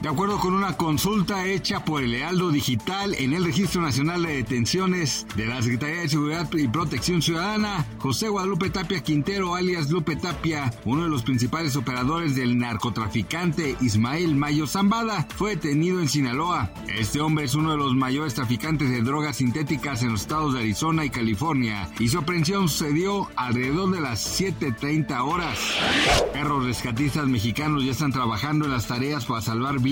De acuerdo con una consulta hecha por el Lealdo Digital en el Registro Nacional de Detenciones de la Secretaría de Seguridad y Protección Ciudadana, José Guadalupe Tapia Quintero, alias Lupe Tapia, uno de los principales operadores del narcotraficante Ismael Mayo Zambada, fue detenido en Sinaloa. Este hombre es uno de los mayores traficantes de drogas sintéticas en los estados de Arizona y California, y su aprehensión sucedió alrededor de las 7.30 horas. Perros rescatistas mexicanos ya están trabajando en las tareas para salvar vidas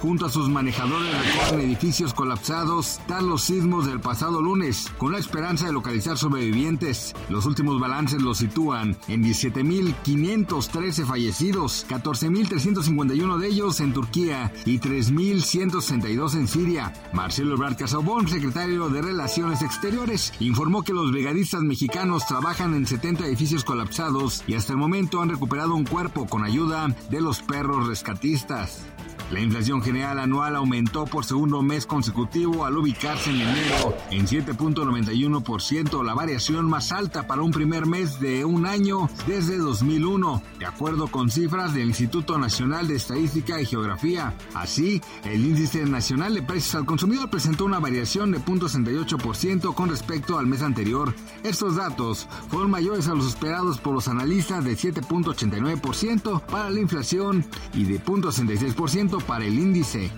junto a sus manejadores recorren edificios colapsados tras los sismos del pasado lunes, con la esperanza de localizar sobrevivientes. Los últimos balances los sitúan en 17.513 fallecidos, 14.351 de ellos en Turquía y 3.162 en Siria. Marcelo Ebrard Casobón, secretario de Relaciones Exteriores, informó que los brigadistas mexicanos trabajan en 70 edificios colapsados y hasta el momento han recuperado un cuerpo con ayuda de los perros rescatistas. La inflación general anual aumentó por segundo mes consecutivo al ubicarse en enero en 7.91%, la variación más alta para un primer mes de un año desde 2001, de acuerdo con cifras del Instituto Nacional de Estadística y Geografía. Así, el índice nacional de precios al consumidor presentó una variación de 0.68% con respecto al mes anterior. Estos datos fueron mayores a los esperados por los analistas de 7.89% para la inflación y de 0.66% para el índice.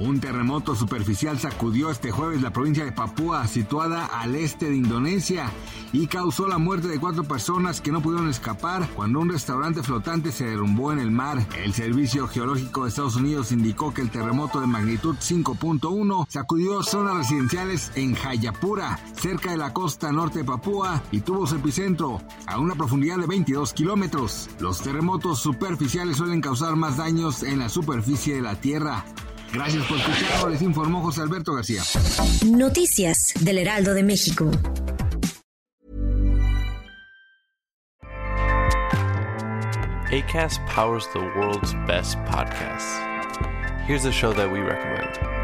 Un terremoto superficial sacudió este jueves la provincia de Papúa, situada al este de Indonesia, y causó la muerte de cuatro personas que no pudieron escapar cuando un restaurante flotante se derrumbó en el mar. El Servicio Geológico de Estados Unidos indicó que el terremoto de magnitud 5.1 sacudió zonas residenciales en Jayapura, cerca de la costa norte de Papúa, y tuvo su epicentro a una profundidad de 22 kilómetros. Los terremotos superficiales suelen causar más daños en la superficie de la Tierra. Gracias por escucharnos, les informó José Alberto García. Noticias del Heraldo de México. ACAST powers the world's best podcasts. Here's a show that we recommend.